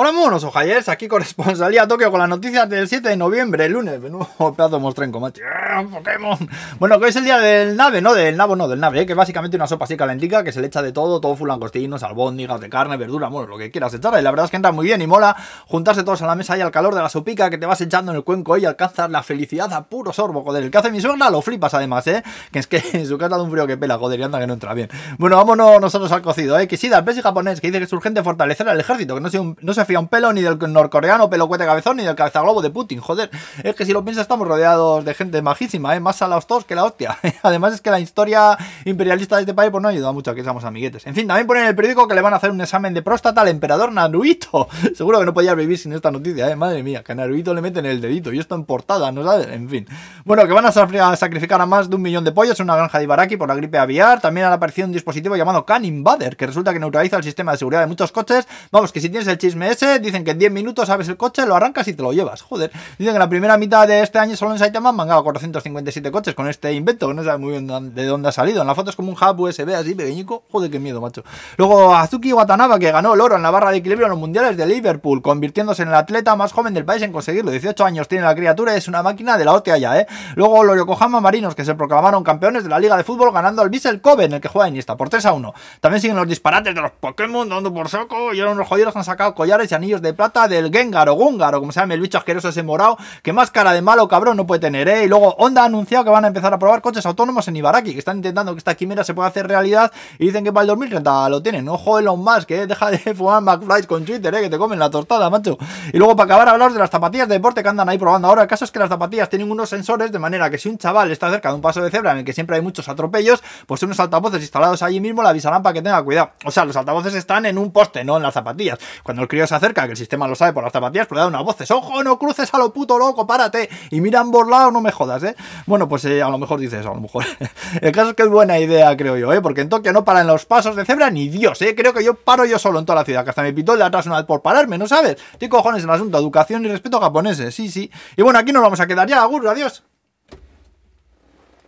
Hola monos ojayers, aquí corresponsalía Tokio con las noticias del 7 de noviembre, el lunes, menudo pedazo de mostrenco, macho. ¡Ah, Pokémon. Bueno, que hoy es el día del nave, ¿no? Del nabo, no, del nave, ¿eh? que es básicamente una sopa así calentica que se le echa de todo, todo full langostinos, albóndigas de carne, verdura, bueno, lo que quieras echarle. La verdad es que entra muy bien y mola juntarse todos a la mesa y al calor de la sopica que te vas echando en el cuenco y alcanzas la felicidad a puro sorbo, joder. El que hace mi suegra lo flipas además, ¿eh? Que es que en su casa da un frío que pela, joder, y anda que no entra bien. Bueno, vámonos nosotros al cocido, ¿eh? Kishida, el pesi japonés, que dice que es urgente fortalecer al ejército, que no se, no se fía un pelo ni del norcoreano pelo cuete cabezón ni del cabeza globo de Putin, joder. Es que si lo piensas estamos rodeados de gente majísima, ¿eh? Más salados todos que la hostia. Además es que la historia imperialista de este país pues no ayuda mucho a que seamos amiguetes. En fin, también ponen en el periódico que le van a hacer un examen de próstata al emperador Naruhito. Seguro que no podía vivir sin esta noticia, ¿eh? Madre mía, que a Naruhito le meten el dedito y esto en portada, ¿no sabes? En fin. Bueno, que van a sacrificar a más de un millón de pollos en una granja de Ibaraki por la gripe aviar. También ha aparecido un dispositivo llamado Can Invader, que resulta que neutraliza el sistema de seguridad de muchos coches. Vamos, que si tienes el chisme ese, dicen que en 10 minutos abres el coche, lo arrancas y te lo llevas. Joder. Dicen que la primera mitad de este año solo en Saitama han mangado 457 coches con este invento, que no sabe muy bien de dónde ha salido. En la foto es como un hub USB así pequeñico. Joder, qué miedo, macho. Luego Azuki Watanabe, que ganó el oro en la barra de equilibrio en los mundiales de Liverpool, convirtiéndose en el atleta más joven del país en conseguirlo. 18 años tiene la criatura, es una máquina de la hostia ya, ¿eh? Luego los Yokohama Marinos, que se proclamaron campeones de la Liga de Fútbol ganando al Vissel Kobe, en el que juega Iniesta, por 3 a 1. También siguen los disparates de los Pokémon dando por saco y ahora unos jodidos han sacado collares y anillos de plata del Gengar o Gungar o como se llame el bicho asqueroso ese morado, que más cara de malo cabrón no puede tener, ¿eh? Y luego Honda ha anunciado que van a empezar a probar coches autónomos en Ibaraki, que están intentando que esta quimera se pueda hacer realidad y dicen que para el 2030 lo tienen. Ojo Elon Musk, que deja de fumar McFly con Twitter, ¿eh? Que te comen la tostada, macho. Y luego para acabar hablaros de las zapatillas de deporte que andan ahí probando ahora. El caso es que las zapatillas tienen unos sensores de manera que si un chaval está cerca de un paso de cebra en el que siempre hay muchos atropellos, pues unos altavoces instalados allí mismo le avisarán para que tenga cuidado. O sea, los altavoces están en un poste, no en las zapatillas. Cuando el crío se acerca, que el sistema lo sabe por las zapatillas, pues le da una voces. ¡Ojo, no cruces a lo puto loco, párate! Y mira ambos lados, no me jodas, ¿eh? Bueno, pues eh, a lo mejor dices a lo mejor. el caso es que es buena idea, creo yo, ¿eh? Porque en Tokio no paran los pasos de cebra ni Dios, ¿eh? Creo que yo paro yo solo en toda la ciudad, que hasta me pitó el de atrás una vez por pararme, ¿no sabes? ¿Qué cojones el asunto? Educación y respeto japoneses, sí, sí. Y bueno, aquí nos vamos a quedar ya, Agur, adiós.